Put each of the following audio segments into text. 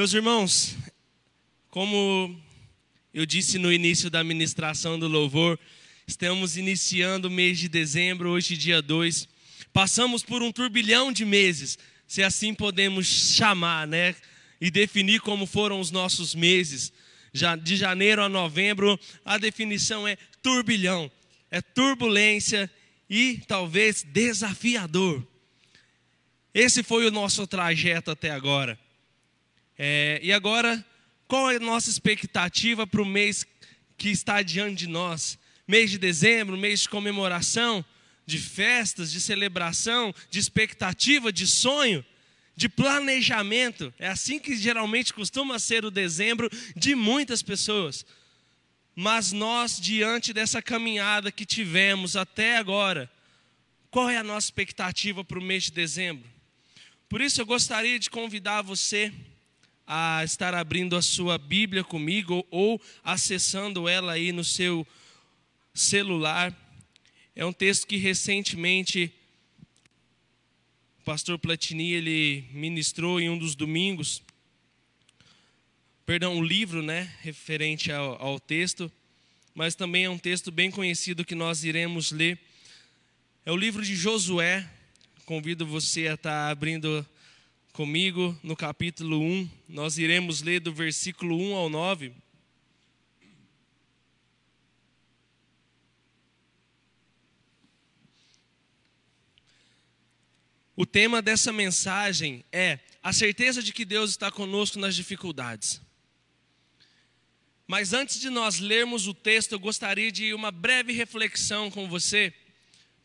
Meus irmãos, como eu disse no início da ministração do louvor, estamos iniciando o mês de dezembro, hoje, dia 2. Passamos por um turbilhão de meses, se assim podemos chamar, né? E definir como foram os nossos meses. De janeiro a novembro, a definição é turbilhão, é turbulência e talvez desafiador. Esse foi o nosso trajeto até agora. É, e agora, qual é a nossa expectativa para o mês que está diante de nós? Mês de dezembro, mês de comemoração, de festas, de celebração, de expectativa, de sonho, de planejamento. É assim que geralmente costuma ser o dezembro de muitas pessoas. Mas nós, diante dessa caminhada que tivemos até agora, qual é a nossa expectativa para o mês de dezembro? Por isso eu gostaria de convidar você a estar abrindo a sua Bíblia comigo ou acessando ela aí no seu celular. É um texto que recentemente o pastor Platini ele ministrou em um dos domingos. Perdão, um livro, né, referente ao, ao texto, mas também é um texto bem conhecido que nós iremos ler. É o livro de Josué. Convido você a estar abrindo comigo no capítulo 1. Nós iremos ler do versículo 1 ao 9. O tema dessa mensagem é a certeza de que Deus está conosco nas dificuldades. Mas antes de nós lermos o texto, eu gostaria de uma breve reflexão com você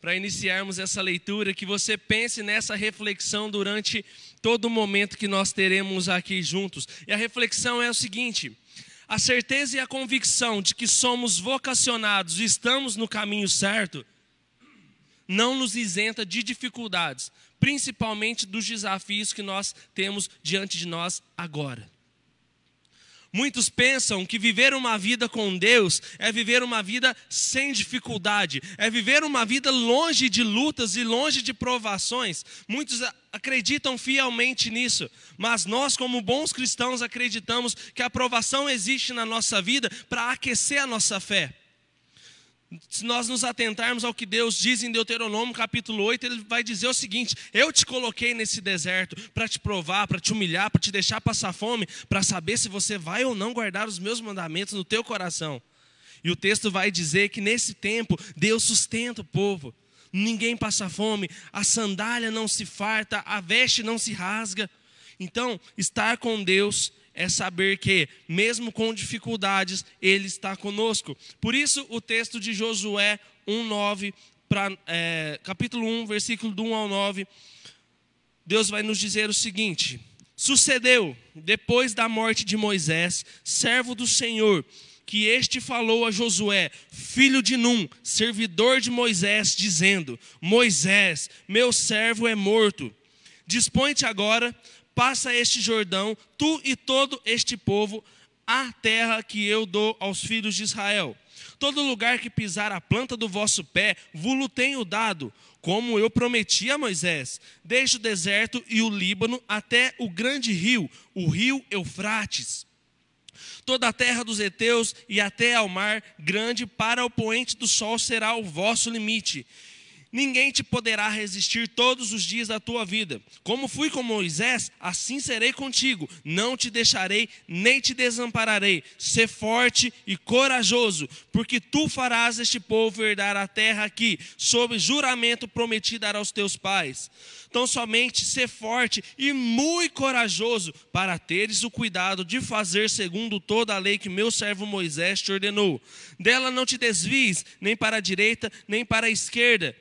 para iniciarmos essa leitura, que você pense nessa reflexão durante todo momento que nós teremos aqui juntos. E a reflexão é o seguinte: a certeza e a convicção de que somos vocacionados e estamos no caminho certo não nos isenta de dificuldades, principalmente dos desafios que nós temos diante de nós agora. Muitos pensam que viver uma vida com Deus é viver uma vida sem dificuldade, é viver uma vida longe de lutas e longe de provações. Muitos acreditam fielmente nisso, mas nós, como bons cristãos, acreditamos que a provação existe na nossa vida para aquecer a nossa fé. Se nós nos atentarmos ao que Deus diz em Deuteronômio capítulo 8, ele vai dizer o seguinte: Eu te coloquei nesse deserto para te provar, para te humilhar, para te deixar passar fome, para saber se você vai ou não guardar os meus mandamentos no teu coração. E o texto vai dizer que nesse tempo Deus sustenta o povo. Ninguém passa fome, a sandália não se farta, a veste não se rasga. Então, estar com Deus é saber que, mesmo com dificuldades, Ele está conosco. Por isso, o texto de Josué 1,9, é, capítulo 1, versículo do 1 ao 9, Deus vai nos dizer o seguinte: Sucedeu, depois da morte de Moisés, servo do Senhor, que este falou a Josué, filho de Num, servidor de Moisés, dizendo: Moisés, meu servo é morto. Dispõe-te agora passa este Jordão, tu e todo este povo, a terra que eu dou aos filhos de Israel. Todo lugar que pisar a planta do vosso pé, vulo tenho dado, como eu prometi a Moisés, desde o deserto e o Líbano até o grande rio, o rio Eufrates. Toda a terra dos heteus e até ao mar grande para o poente do sol será o vosso limite Ninguém te poderá resistir todos os dias da tua vida. Como fui com Moisés, assim serei contigo. Não te deixarei, nem te desampararei. Sê forte e corajoso, porque tu farás este povo herdar a terra que, sob juramento, prometi dar aos teus pais. Então, somente ser forte e muito corajoso, para teres o cuidado de fazer segundo toda a lei que meu servo Moisés te ordenou. Dela não te desvies, nem para a direita, nem para a esquerda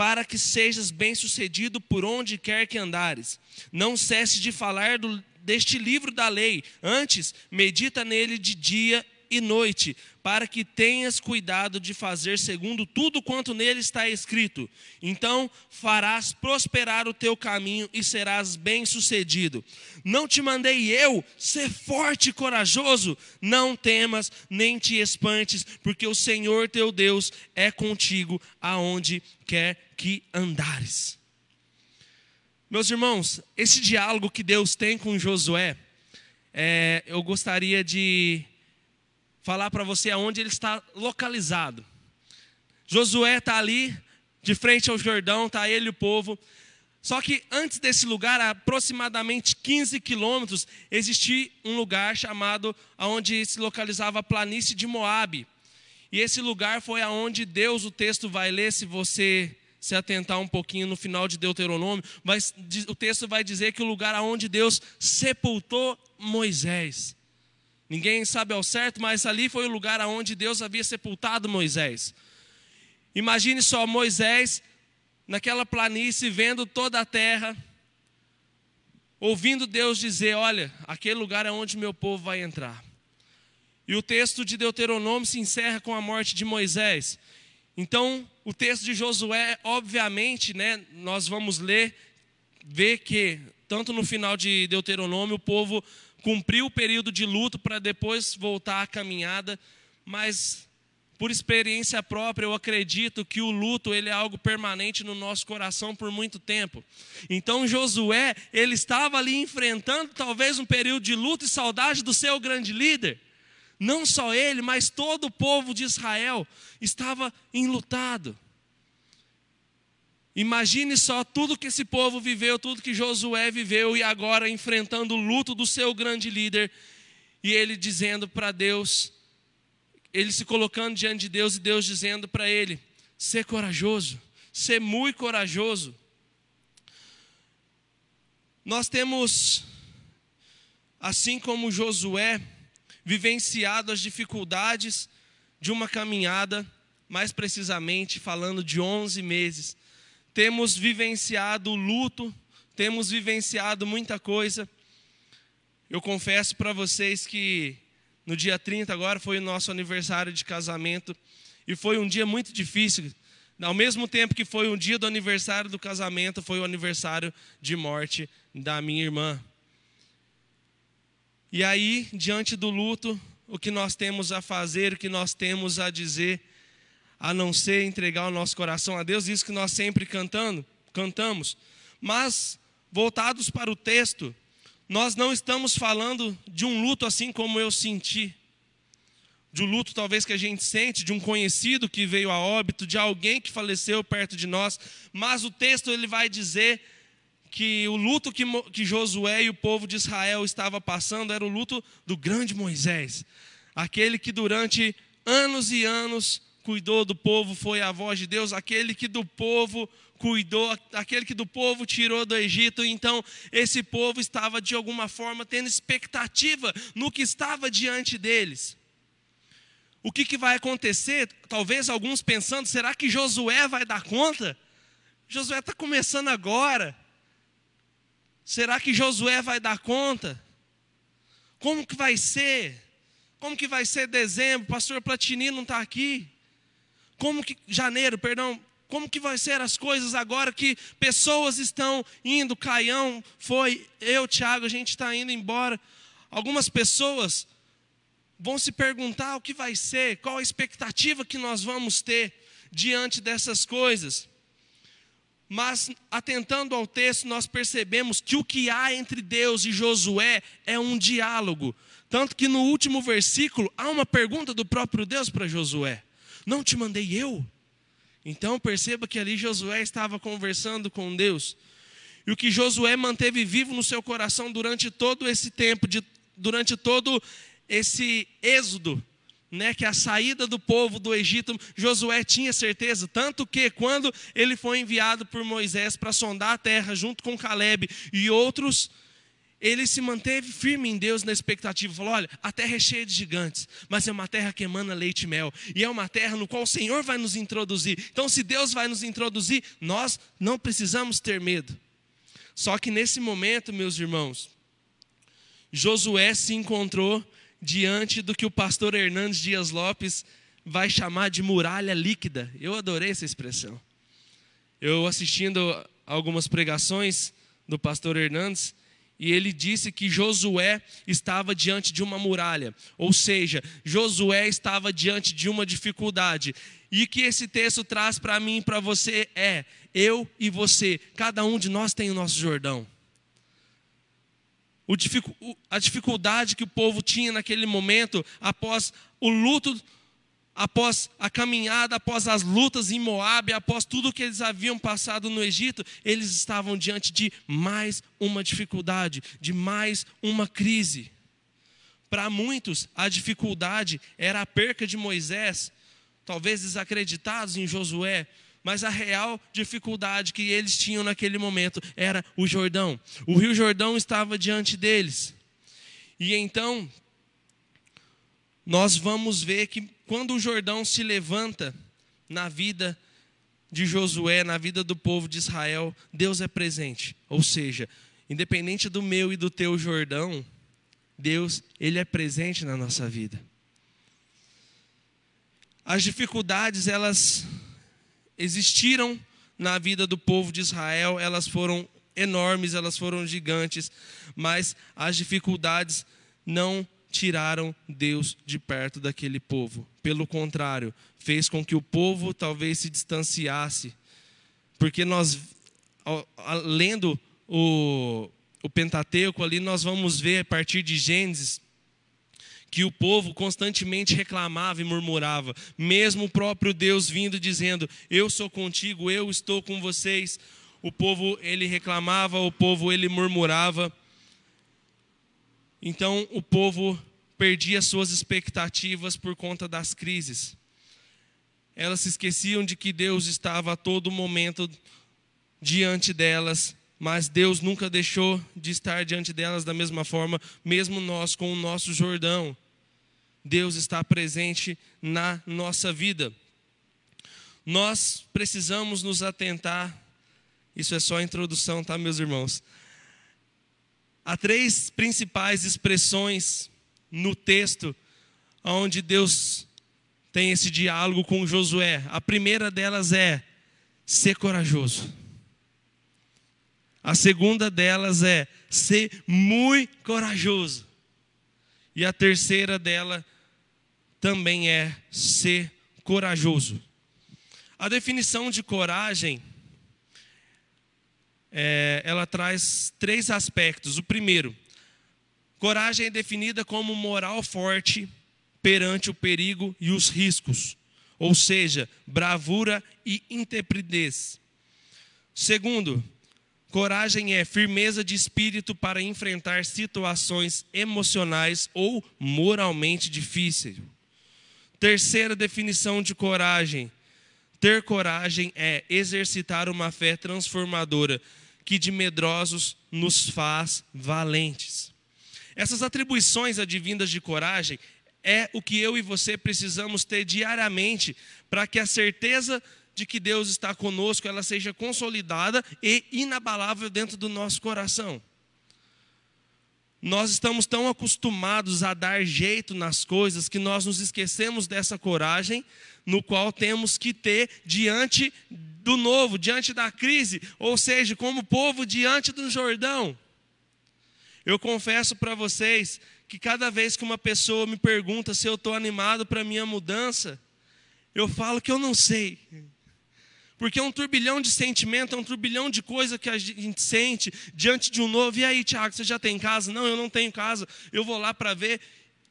para que sejas bem-sucedido por onde quer que andares. Não cesse de falar do, deste livro da lei, antes medita nele de dia e noite, para que tenhas cuidado de fazer segundo tudo quanto nele está escrito. Então farás prosperar o teu caminho e serás bem-sucedido. Não te mandei eu ser forte e corajoso? Não temas, nem te espantes, porque o Senhor teu Deus é contigo aonde quer que andares. Meus irmãos, esse diálogo que Deus tem com Josué é, eu gostaria de falar para você aonde ele está localizado. Josué está ali, de frente ao Jordão, está ele e o povo. Só que antes desse lugar, a aproximadamente 15 quilômetros, existia um lugar chamado, onde se localizava a planície de Moabe. E esse lugar foi aonde Deus, o texto vai ler, se você se atentar um pouquinho no final de Deuteronômio, vai, o texto vai dizer que o lugar aonde Deus sepultou Moisés. Ninguém sabe ao certo, mas ali foi o lugar aonde Deus havia sepultado Moisés. Imagine só Moisés naquela planície vendo toda a terra, ouvindo Deus dizer: Olha, aquele lugar é onde meu povo vai entrar. E o texto de Deuteronômio se encerra com a morte de Moisés. Então, o texto de Josué, obviamente, né, nós vamos ler, ver que, tanto no final de Deuteronômio, o povo cumpriu o período de luto para depois voltar à caminhada, mas por experiência própria, eu acredito que o luto ele é algo permanente no nosso coração por muito tempo. Então Josué, ele estava ali enfrentando talvez um período de luto e saudade do seu grande líder. Não só ele, mas todo o povo de Israel estava enlutado. Imagine só tudo que esse povo viveu, tudo que Josué viveu e agora enfrentando o luto do seu grande líder e ele dizendo para Deus, ele se colocando diante de Deus e Deus dizendo para ele: ser corajoso, ser muito corajoso. Nós temos, assim como Josué, vivenciado as dificuldades de uma caminhada, mais precisamente falando de 11 meses. Temos vivenciado luto, temos vivenciado muita coisa. Eu confesso para vocês que no dia 30 agora foi o nosso aniversário de casamento e foi um dia muito difícil. Ao mesmo tempo que foi um dia do aniversário do casamento, foi o aniversário de morte da minha irmã. E aí, diante do luto, o que nós temos a fazer, o que nós temos a dizer, a não ser entregar o nosso coração a Deus, isso que nós sempre cantando, cantamos. Mas voltados para o texto, nós não estamos falando de um luto assim como eu senti. De um luto talvez que a gente sente, de um conhecido que veio a óbito, de alguém que faleceu perto de nós, mas o texto ele vai dizer que o luto que, que Josué e o povo de Israel estava passando era o luto do grande Moisés, aquele que durante anos e anos cuidou do povo, foi a voz de Deus, aquele que do povo cuidou, aquele que do povo tirou do Egito. Então, esse povo estava de alguma forma tendo expectativa no que estava diante deles. O que, que vai acontecer? Talvez alguns pensando: será que Josué vai dar conta? Josué está começando agora. Será que Josué vai dar conta? Como que vai ser? Como que vai ser dezembro? Pastor Platini não está aqui. Como que janeiro, perdão, como que vai ser as coisas agora que pessoas estão indo? Caião foi, eu, Tiago, a gente está indo embora. Algumas pessoas vão se perguntar o que vai ser, qual a expectativa que nós vamos ter diante dessas coisas. Mas, atentando ao texto, nós percebemos que o que há entre Deus e Josué é um diálogo. Tanto que no último versículo há uma pergunta do próprio Deus para Josué: Não te mandei eu? Então perceba que ali Josué estava conversando com Deus. E o que Josué manteve vivo no seu coração durante todo esse tempo, de, durante todo esse êxodo, né, que a saída do povo do Egito, Josué tinha certeza, tanto que quando ele foi enviado por Moisés para sondar a terra junto com Caleb e outros, ele se manteve firme em Deus na expectativa. Falou: olha, a terra é cheia de gigantes, mas é uma terra que emana leite e mel. E é uma terra no qual o Senhor vai nos introduzir. Então, se Deus vai nos introduzir, nós não precisamos ter medo. Só que nesse momento, meus irmãos, Josué se encontrou diante do que o pastor Hernandes Dias Lopes vai chamar de muralha líquida. Eu adorei essa expressão. Eu assistindo algumas pregações do pastor Hernandes, e ele disse que Josué estava diante de uma muralha, ou seja, Josué estava diante de uma dificuldade. E o que esse texto traz para mim e para você é: eu e você, cada um de nós tem o nosso Jordão. a dificuldade que o povo tinha naquele momento, após o luto, após a caminhada, após as lutas em Moabe, após tudo que eles haviam passado no Egito, eles estavam diante de mais uma dificuldade, de mais uma crise. Para muitos, a dificuldade era a perca de Moisés, talvez desacreditados em Josué, mas a real dificuldade que eles tinham naquele momento era o Jordão. O Rio Jordão estava diante deles. E então, nós vamos ver que quando o Jordão se levanta na vida de Josué, na vida do povo de Israel, Deus é presente. Ou seja, independente do meu e do teu Jordão, Deus, ele é presente na nossa vida. As dificuldades, elas existiram na vida do povo de Israel, elas foram enormes, elas foram gigantes, mas as dificuldades não tiraram Deus de perto daquele povo. Pelo contrário, fez com que o povo talvez se distanciasse. Porque nós, lendo o, o Pentateuco ali, nós vamos ver a partir de Gênesis que o povo constantemente reclamava e murmurava, mesmo o próprio Deus vindo dizendo: "Eu sou contigo, eu estou com vocês". O povo ele reclamava, o povo ele murmurava. Então o povo perdia suas expectativas por conta das crises. Elas se esqueciam de que Deus estava a todo momento diante delas mas Deus nunca deixou de estar diante delas da mesma forma, mesmo nós com o nosso Jordão. Deus está presente na nossa vida. Nós precisamos nos atentar, isso é só a introdução, tá, meus irmãos? Há três principais expressões no texto onde Deus tem esse diálogo com Josué. A primeira delas é ser corajoso. A segunda delas é ser muito corajoso. E a terceira dela também é ser corajoso. A definição de coragem, é, ela traz três aspectos. O primeiro, coragem é definida como moral forte perante o perigo e os riscos, ou seja, bravura e intrepidez. Segundo, Coragem é firmeza de espírito para enfrentar situações emocionais ou moralmente difíceis. Terceira definição de coragem: ter coragem é exercitar uma fé transformadora que de medrosos nos faz valentes. Essas atribuições advindas de coragem é o que eu e você precisamos ter diariamente para que a certeza de que Deus está conosco, ela seja consolidada e inabalável dentro do nosso coração. Nós estamos tão acostumados a dar jeito nas coisas que nós nos esquecemos dessa coragem, no qual temos que ter diante do novo, diante da crise, ou seja, como povo diante do Jordão. Eu confesso para vocês que cada vez que uma pessoa me pergunta se eu estou animado para minha mudança, eu falo que eu não sei. Porque é um turbilhão de sentimento, é um turbilhão de coisa que a gente sente diante de um novo. E aí, Tiago, você já tem casa? Não, eu não tenho casa. Eu vou lá para ver.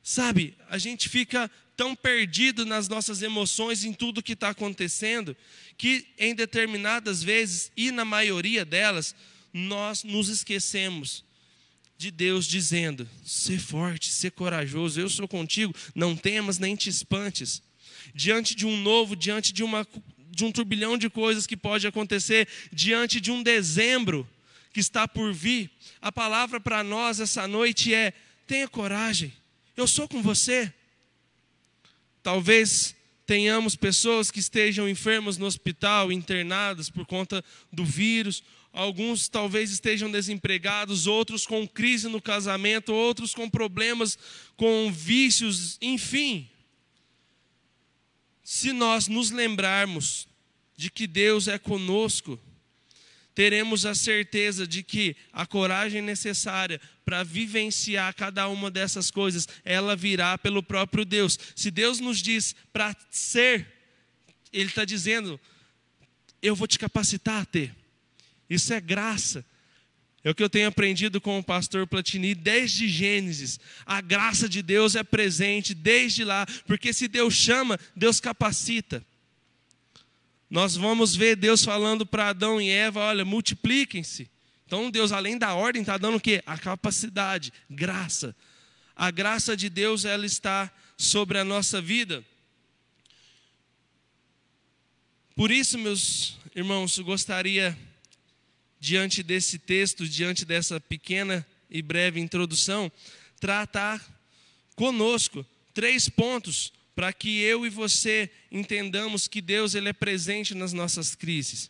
Sabe, a gente fica tão perdido nas nossas emoções, em tudo que está acontecendo, que em determinadas vezes, e na maioria delas, nós nos esquecemos de Deus dizendo: ser forte, ser corajoso, eu sou contigo, não temas nem te espantes. Diante de um novo, diante de uma de um turbilhão de coisas que pode acontecer diante de um dezembro que está por vir. A palavra para nós essa noite é: tenha coragem, eu sou com você. Talvez tenhamos pessoas que estejam enfermas no hospital, internadas por conta do vírus. Alguns talvez estejam desempregados, outros com crise no casamento, outros com problemas com vícios, enfim. Se nós nos lembrarmos de que Deus é conosco, teremos a certeza de que a coragem necessária para vivenciar cada uma dessas coisas, ela virá pelo próprio Deus. Se Deus nos diz para ser, Ele está dizendo, eu vou te capacitar a ter. Isso é graça. É o que eu tenho aprendido com o pastor Platini desde Gênesis. A graça de Deus é presente desde lá, porque se Deus chama, Deus capacita. Nós vamos ver Deus falando para Adão e Eva: olha, multipliquem-se. Então, Deus, além da ordem, está dando o quê? A capacidade, graça. A graça de Deus, ela está sobre a nossa vida. Por isso, meus irmãos, gostaria diante desse texto, diante dessa pequena e breve introdução, tratar conosco três pontos para que eu e você entendamos que Deus ele é presente nas nossas crises.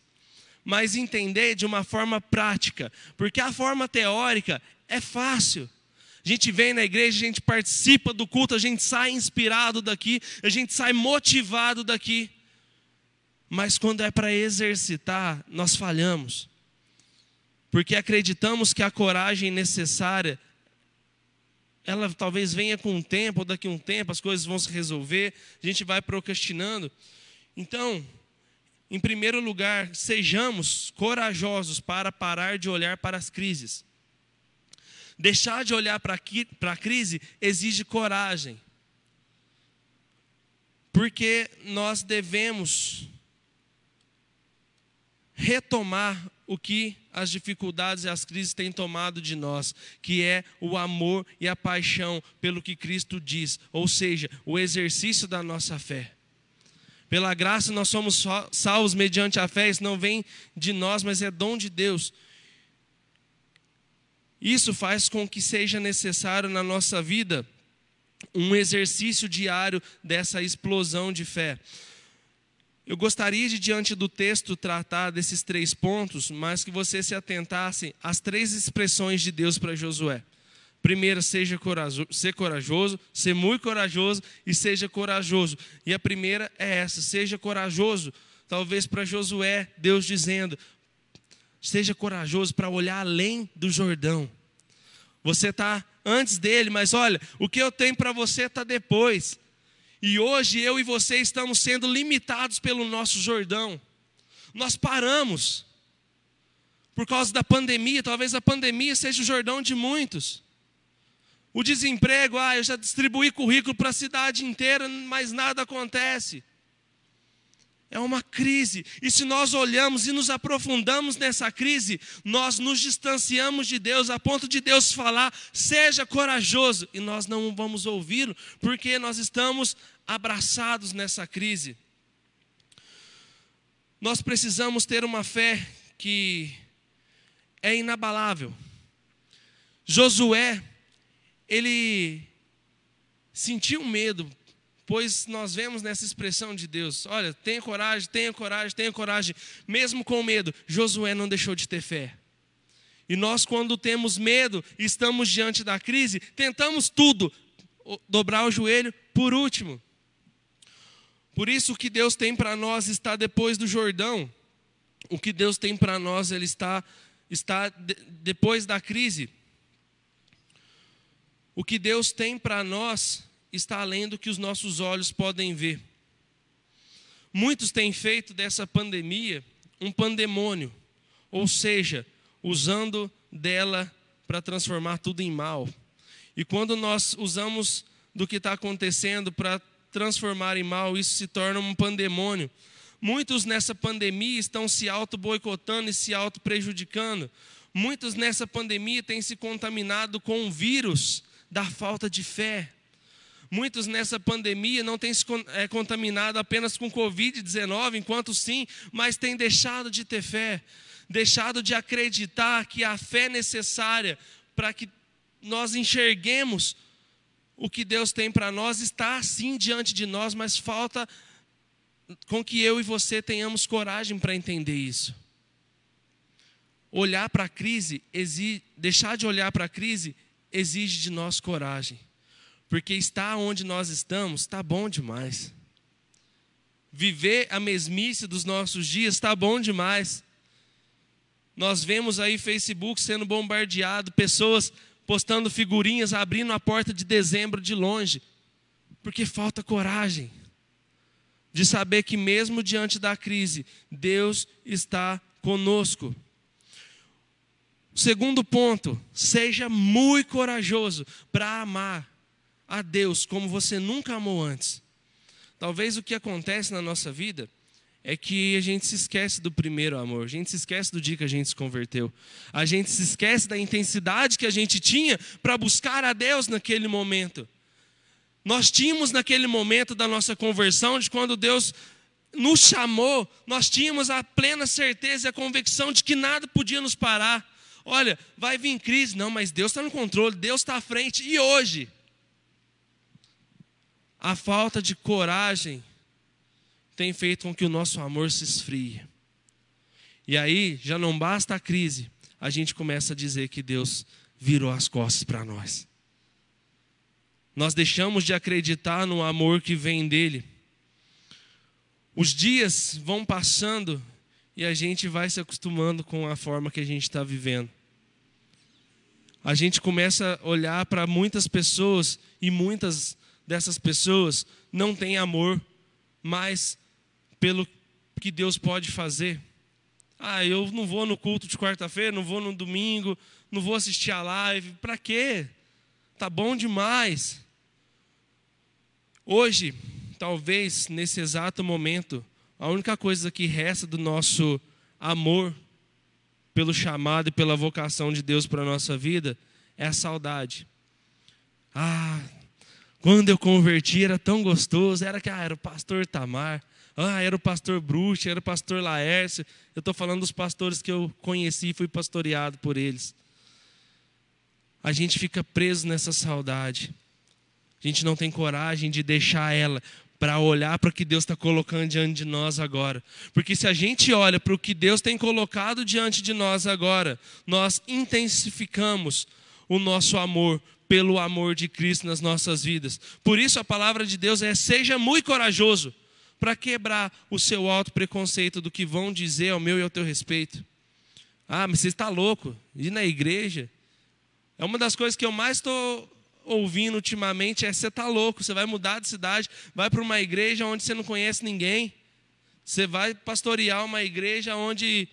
Mas entender de uma forma prática, porque a forma teórica é fácil. A gente vem na igreja, a gente participa do culto, a gente sai inspirado daqui, a gente sai motivado daqui. Mas quando é para exercitar, nós falhamos porque acreditamos que a coragem necessária ela talvez venha com um tempo, ou daqui a um tempo as coisas vão se resolver, a gente vai procrastinando. Então, em primeiro lugar, sejamos corajosos para parar de olhar para as crises. Deixar de olhar para a crise exige coragem. Porque nós devemos retomar o que as dificuldades e as crises têm tomado de nós, que é o amor e a paixão pelo que Cristo diz, ou seja, o exercício da nossa fé. Pela graça nós somos salvos mediante a fé, isso não vem de nós, mas é dom de Deus. Isso faz com que seja necessário na nossa vida um exercício diário dessa explosão de fé. Eu gostaria de, diante do texto, tratar desses três pontos, mas que você se atentasse às três expressões de Deus para Josué. Primeira, seja corajoso, ser corajoso, ser muito corajoso e seja corajoso. E a primeira é essa: seja corajoso. Talvez para Josué, Deus dizendo: seja corajoso para olhar além do Jordão. Você está antes dele, mas olha, o que eu tenho para você está depois. E hoje eu e você estamos sendo limitados pelo nosso Jordão. Nós paramos. Por causa da pandemia, talvez a pandemia seja o Jordão de muitos. O desemprego, ah, eu já distribuí currículo para a cidade inteira, mas nada acontece. É uma crise. E se nós olhamos e nos aprofundamos nessa crise, nós nos distanciamos de Deus a ponto de Deus falar: seja corajoso. E nós não vamos ouvi-lo, porque nós estamos abraçados nessa crise. Nós precisamos ter uma fé que é inabalável. Josué, ele sentiu medo pois nós vemos nessa expressão de Deus: olha, tenha coragem, tenha coragem, tenha coragem, mesmo com medo. Josué não deixou de ter fé. E nós, quando temos medo, estamos diante da crise, tentamos tudo, dobrar o joelho por último. Por isso, o que Deus tem para nós está depois do Jordão. O que Deus tem para nós, ele está, está de, depois da crise. O que Deus tem para nós está além do que os nossos olhos podem ver. Muitos têm feito dessa pandemia um pandemônio, ou seja, usando dela para transformar tudo em mal. E quando nós usamos do que está acontecendo para transformar em mal, isso se torna um pandemônio. Muitos nessa pandemia estão se auto-boicotando e se auto-prejudicando. Muitos nessa pandemia têm se contaminado com o vírus da falta de fé. Muitos nessa pandemia não têm se é, contaminado apenas com Covid-19, enquanto sim, mas têm deixado de ter fé, deixado de acreditar que a fé necessária para que nós enxerguemos o que Deus tem para nós está assim diante de nós, mas falta com que eu e você tenhamos coragem para entender isso. Olhar para a crise, exige, deixar de olhar para a crise, exige de nós coragem. Porque estar onde nós estamos está bom demais. Viver a mesmice dos nossos dias está bom demais. Nós vemos aí Facebook sendo bombardeado, pessoas postando figurinhas, abrindo a porta de dezembro de longe, porque falta coragem de saber que, mesmo diante da crise, Deus está conosco. Segundo ponto, seja muito corajoso para amar a Deus como você nunca amou antes. Talvez o que acontece na nossa vida é que a gente se esquece do primeiro amor, a gente se esquece do dia que a gente se converteu, a gente se esquece da intensidade que a gente tinha para buscar a Deus naquele momento. Nós tínhamos naquele momento da nossa conversão, de quando Deus nos chamou, nós tínhamos a plena certeza e a convicção de que nada podia nos parar. Olha, vai vir crise, não, mas Deus está no controle, Deus está à frente. E hoje? A falta de coragem tem feito com que o nosso amor se esfrie. E aí, já não basta a crise, a gente começa a dizer que Deus virou as costas para nós. Nós deixamos de acreditar no amor que vem dele. Os dias vão passando e a gente vai se acostumando com a forma que a gente está vivendo. A gente começa a olhar para muitas pessoas e muitas dessas pessoas não têm amor mais pelo que Deus pode fazer. Ah, eu não vou no culto de quarta-feira, não vou no domingo, não vou assistir a live. Para quê? Tá bom demais. Hoje, talvez nesse exato momento, a única coisa que resta do nosso amor pelo chamado e pela vocação de Deus para a nossa vida é a saudade. Ah, quando eu converti era tão gostoso, era que ah, era o pastor Tamar, ah, era o pastor Bruxo, era o pastor Laércio. Eu estou falando dos pastores que eu conheci e fui pastoreado por eles. A gente fica preso nessa saudade. A gente não tem coragem de deixar ela para olhar para o que Deus está colocando diante de nós agora. Porque se a gente olha para o que Deus tem colocado diante de nós agora, nós intensificamos o nosso amor pelo amor de Cristo nas nossas vidas. Por isso a palavra de Deus é: seja muito corajoso para quebrar o seu alto preconceito do que vão dizer ao meu e ao teu respeito. Ah, mas você está louco? Ir na igreja é uma das coisas que eu mais estou ouvindo ultimamente é: você está louco, você vai mudar de cidade, vai para uma igreja onde você não conhece ninguém, você vai pastorear uma igreja onde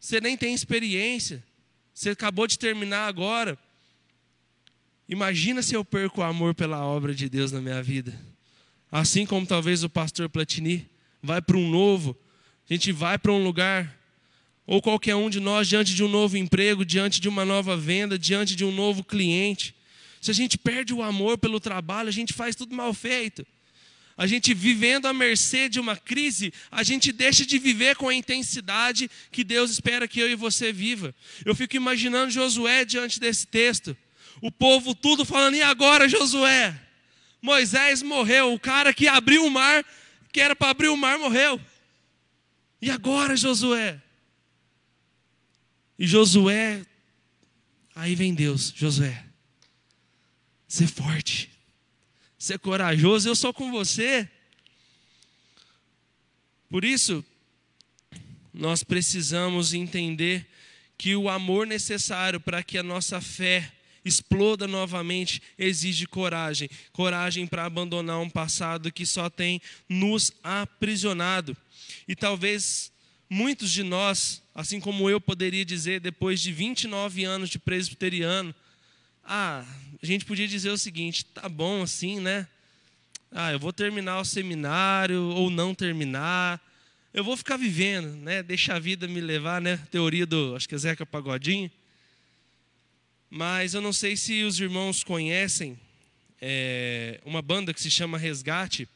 você nem tem experiência, você acabou de terminar agora. Imagina se eu perco o amor pela obra de Deus na minha vida. Assim como talvez o pastor Platini vai para um novo, a gente vai para um lugar, ou qualquer um de nós, diante de um novo emprego, diante de uma nova venda, diante de um novo cliente. Se a gente perde o amor pelo trabalho, a gente faz tudo mal feito. A gente vivendo à mercê de uma crise, a gente deixa de viver com a intensidade que Deus espera que eu e você viva. Eu fico imaginando Josué diante desse texto. O povo tudo falando, e agora, Josué? Moisés morreu, o cara que abriu o mar, que era para abrir o mar, morreu. E agora, Josué? E Josué, aí vem Deus, Josué, ser forte, ser corajoso, eu sou com você. Por isso, nós precisamos entender que o amor necessário para que a nossa fé exploda novamente, exige coragem coragem para abandonar um passado que só tem nos aprisionado. E talvez muitos de nós, assim como eu poderia dizer, depois de 29 anos de presbiteriano, ah, a gente podia dizer o seguinte: tá bom assim, né? Ah, eu vou terminar o seminário ou não terminar. Eu vou ficar vivendo, né? Deixa a vida me levar, né? Teoria do, acho que é Zeca Pagodinho. Mas eu não sei se os irmãos conhecem é, uma banda que se chama Resgate.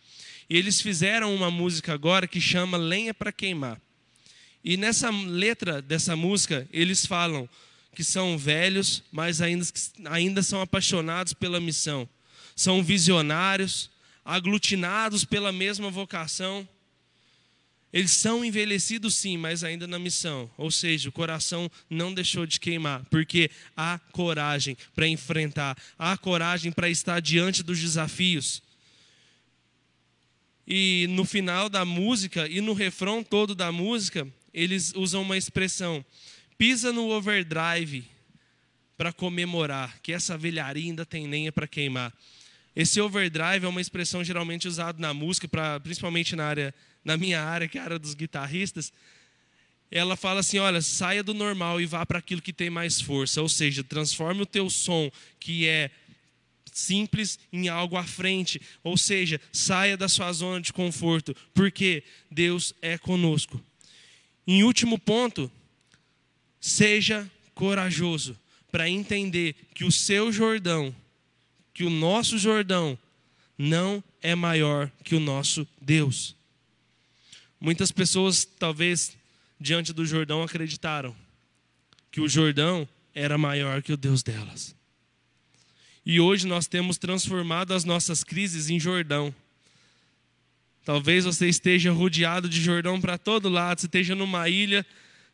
E eles fizeram uma música agora que chama Lenha para Queimar. E nessa letra dessa música, eles falam que são velhos, mas ainda, ainda são apaixonados pela missão. São visionários, aglutinados pela mesma vocação eles são envelhecidos sim, mas ainda na missão. Ou seja, o coração não deixou de queimar, porque há coragem para enfrentar, há coragem para estar diante dos desafios. E no final da música e no refrão todo da música, eles usam uma expressão: pisa no overdrive para comemorar, que essa velharia ainda tem lenha para queimar. Esse overdrive é uma expressão geralmente usada na música, pra, principalmente na área na minha área, que é a área dos guitarristas, ela fala assim: olha, saia do normal e vá para aquilo que tem mais força. Ou seja, transforme o teu som, que é simples, em algo à frente. Ou seja, saia da sua zona de conforto, porque Deus é conosco. Em último ponto, seja corajoso para entender que o seu Jordão, que o nosso Jordão, não é maior que o nosso Deus. Muitas pessoas, talvez, diante do Jordão, acreditaram que o Jordão era maior que o Deus delas. E hoje nós temos transformado as nossas crises em Jordão. Talvez você esteja rodeado de Jordão para todo lado, você esteja numa ilha,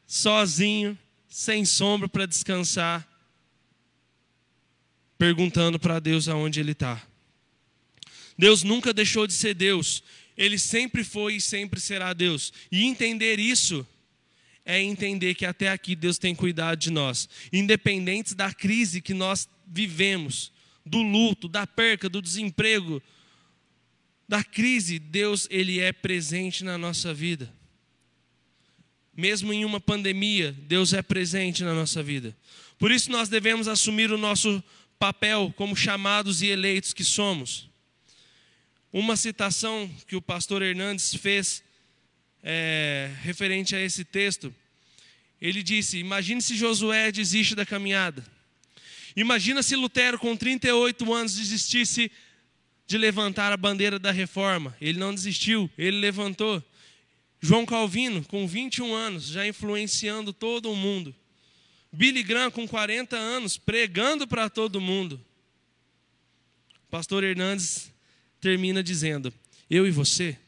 sozinho, sem sombra para descansar, perguntando para Deus aonde Ele está. Deus nunca deixou de ser Deus, Ele sempre foi e sempre será Deus. E entender isso é entender que até aqui Deus tem cuidado de nós, independentes da crise que nós vivemos, do luto, da perca, do desemprego, da crise, Deus ele é presente na nossa vida. Mesmo em uma pandemia, Deus é presente na nossa vida. Por isso nós devemos assumir o nosso papel como chamados e eleitos que somos. Uma citação que o pastor Hernandes fez é, referente a esse texto, ele disse: Imagine se Josué desiste da caminhada. Imagina se Lutero, com 38 anos, desistisse de levantar a bandeira da reforma. Ele não desistiu, ele levantou. João Calvino, com 21 anos, já influenciando todo o mundo. Billy Graham, com 40 anos, pregando para todo mundo. Pastor Hernandes termina dizendo: Eu e você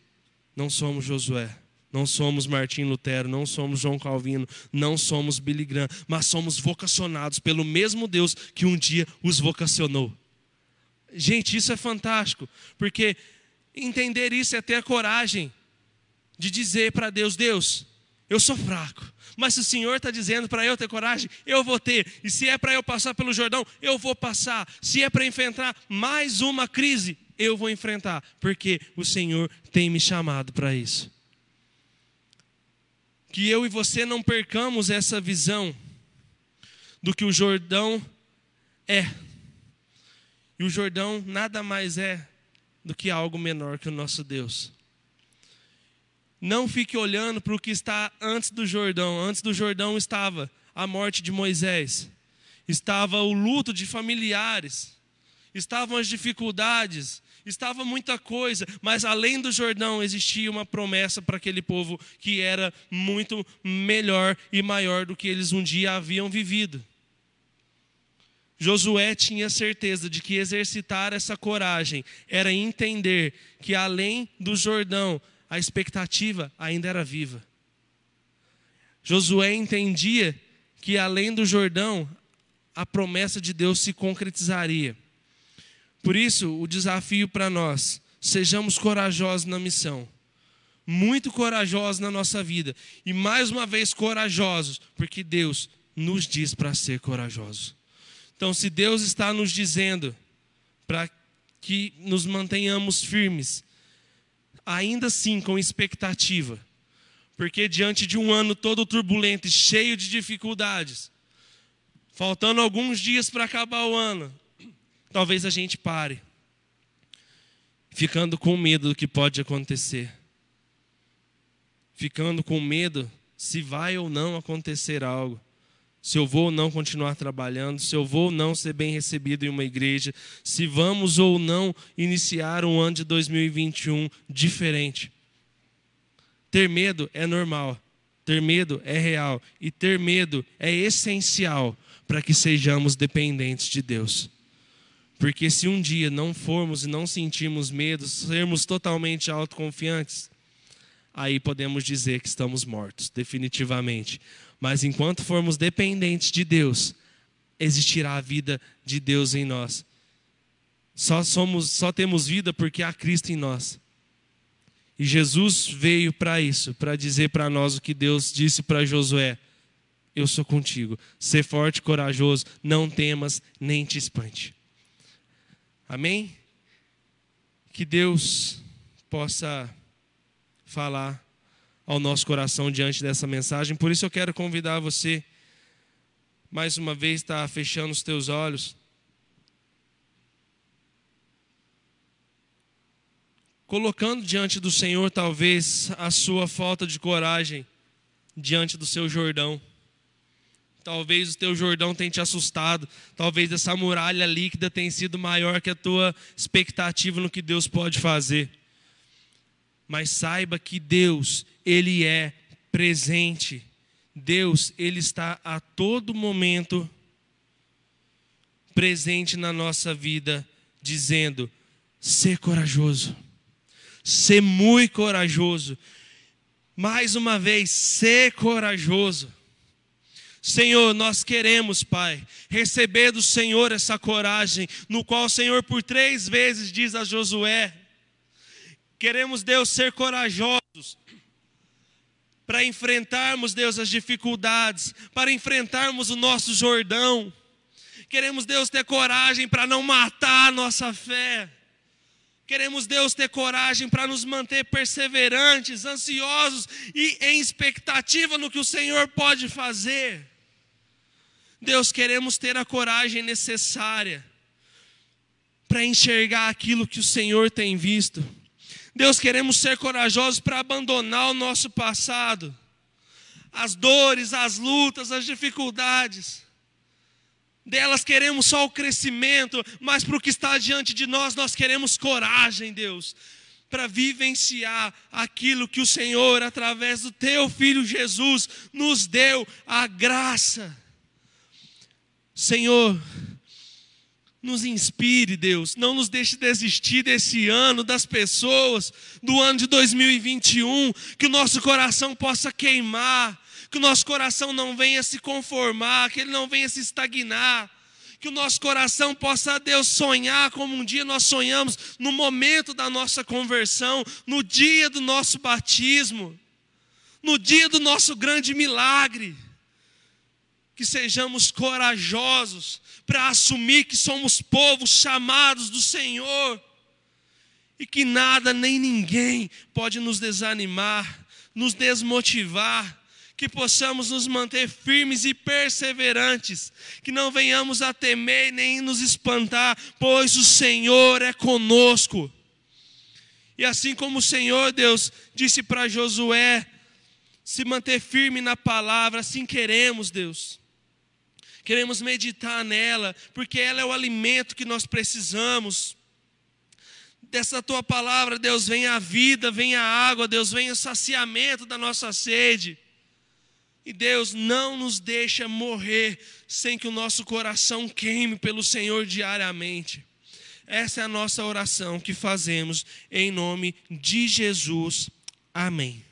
não somos Josué não somos Martim Lutero, não somos João Calvino, não somos Billy Graham, mas somos vocacionados pelo mesmo Deus que um dia os vocacionou. Gente, isso é fantástico, porque entender isso é ter a coragem de dizer para Deus: Deus, eu sou fraco, mas se o Senhor está dizendo para eu ter coragem, eu vou ter. E se é para eu passar pelo Jordão, eu vou passar. Se é para enfrentar mais uma crise, eu vou enfrentar, porque o Senhor tem me chamado para isso que eu e você não percamos essa visão do que o Jordão é. E o Jordão nada mais é do que algo menor que o nosso Deus. Não fique olhando para o que está antes do Jordão. Antes do Jordão estava a morte de Moisés, estava o luto de familiares, estavam as dificuldades, estava muita coisa, mas além do Jordão existia uma promessa para aquele povo que era muito melhor e maior do que eles um dia haviam vivido. Josué tinha certeza de que exercitar essa coragem era entender que além do Jordão, a expectativa ainda era viva. Josué entendia que além do Jordão, a promessa de Deus se concretizaria. Por isso, o desafio para nós, sejamos corajosos na missão. Muito corajosos na nossa vida. E mais uma vez corajosos, porque Deus nos diz para ser corajosos. Então, se Deus está nos dizendo para que nos mantenhamos firmes, ainda assim com expectativa, porque diante de um ano todo turbulento e cheio de dificuldades, faltando alguns dias para acabar o ano, talvez a gente pare, ficando com medo do que pode acontecer, ficando com medo se vai ou não acontecer algo, se eu vou ou não continuar trabalhando, se eu vou ou não ser bem recebido em uma igreja, se vamos ou não iniciar um ano de 2021 diferente. Ter medo é normal, ter medo é real e ter medo é essencial para que sejamos dependentes de Deus. Porque se um dia não formos e não sentirmos medo, sermos totalmente autoconfiantes, aí podemos dizer que estamos mortos, definitivamente. Mas enquanto formos dependentes de Deus, existirá a vida de Deus em nós. Só somos, só temos vida porque há Cristo em nós. E Jesus veio para isso, para dizer para nós o que Deus disse para Josué: Eu sou contigo. Ser forte corajoso, não temas nem te espante. Amém? Que Deus possa falar ao nosso coração diante dessa mensagem. Por isso eu quero convidar você, mais uma vez, estar tá fechando os teus olhos. Colocando diante do Senhor, talvez, a sua falta de coragem diante do seu Jordão. Talvez o teu Jordão tenha te assustado. Talvez essa muralha líquida tenha sido maior que a tua expectativa no que Deus pode fazer. Mas saiba que Deus, Ele é presente. Deus, Ele está a todo momento presente na nossa vida, dizendo: ser corajoso, ser muito corajoso. Mais uma vez, ser corajoso. Senhor, nós queremos, Pai, receber do Senhor essa coragem, no qual o Senhor por três vezes diz a Josué: queremos, Deus, ser corajosos para enfrentarmos, Deus, as dificuldades, para enfrentarmos o nosso Jordão. Queremos, Deus, ter coragem para não matar a nossa fé. Queremos, Deus, ter coragem para nos manter perseverantes, ansiosos e em expectativa no que o Senhor pode fazer. Deus, queremos ter a coragem necessária para enxergar aquilo que o Senhor tem visto. Deus, queremos ser corajosos para abandonar o nosso passado, as dores, as lutas, as dificuldades. Delas queremos só o crescimento, mas para o que está diante de nós, nós queremos coragem, Deus, para vivenciar aquilo que o Senhor, através do Teu Filho Jesus, nos deu a graça. Senhor, nos inspire, Deus. Não nos deixe desistir desse ano, das pessoas, do ano de 2021. Que o nosso coração possa queimar. Que o nosso coração não venha se conformar. Que ele não venha se estagnar. Que o nosso coração possa, Deus, sonhar como um dia nós sonhamos, no momento da nossa conversão, no dia do nosso batismo, no dia do nosso grande milagre que sejamos corajosos para assumir que somos povos chamados do Senhor e que nada nem ninguém pode nos desanimar, nos desmotivar, que possamos nos manter firmes e perseverantes, que não venhamos a temer nem nos espantar, pois o Senhor é conosco. E assim como o Senhor Deus disse para Josué, se manter firme na palavra, assim queremos, Deus queremos meditar nela, porque ela é o alimento que nós precisamos. Dessa tua palavra, Deus, vem a vida, vem a água, Deus, vem o saciamento da nossa sede. E Deus não nos deixa morrer sem que o nosso coração queime pelo Senhor diariamente. Essa é a nossa oração que fazemos em nome de Jesus. Amém.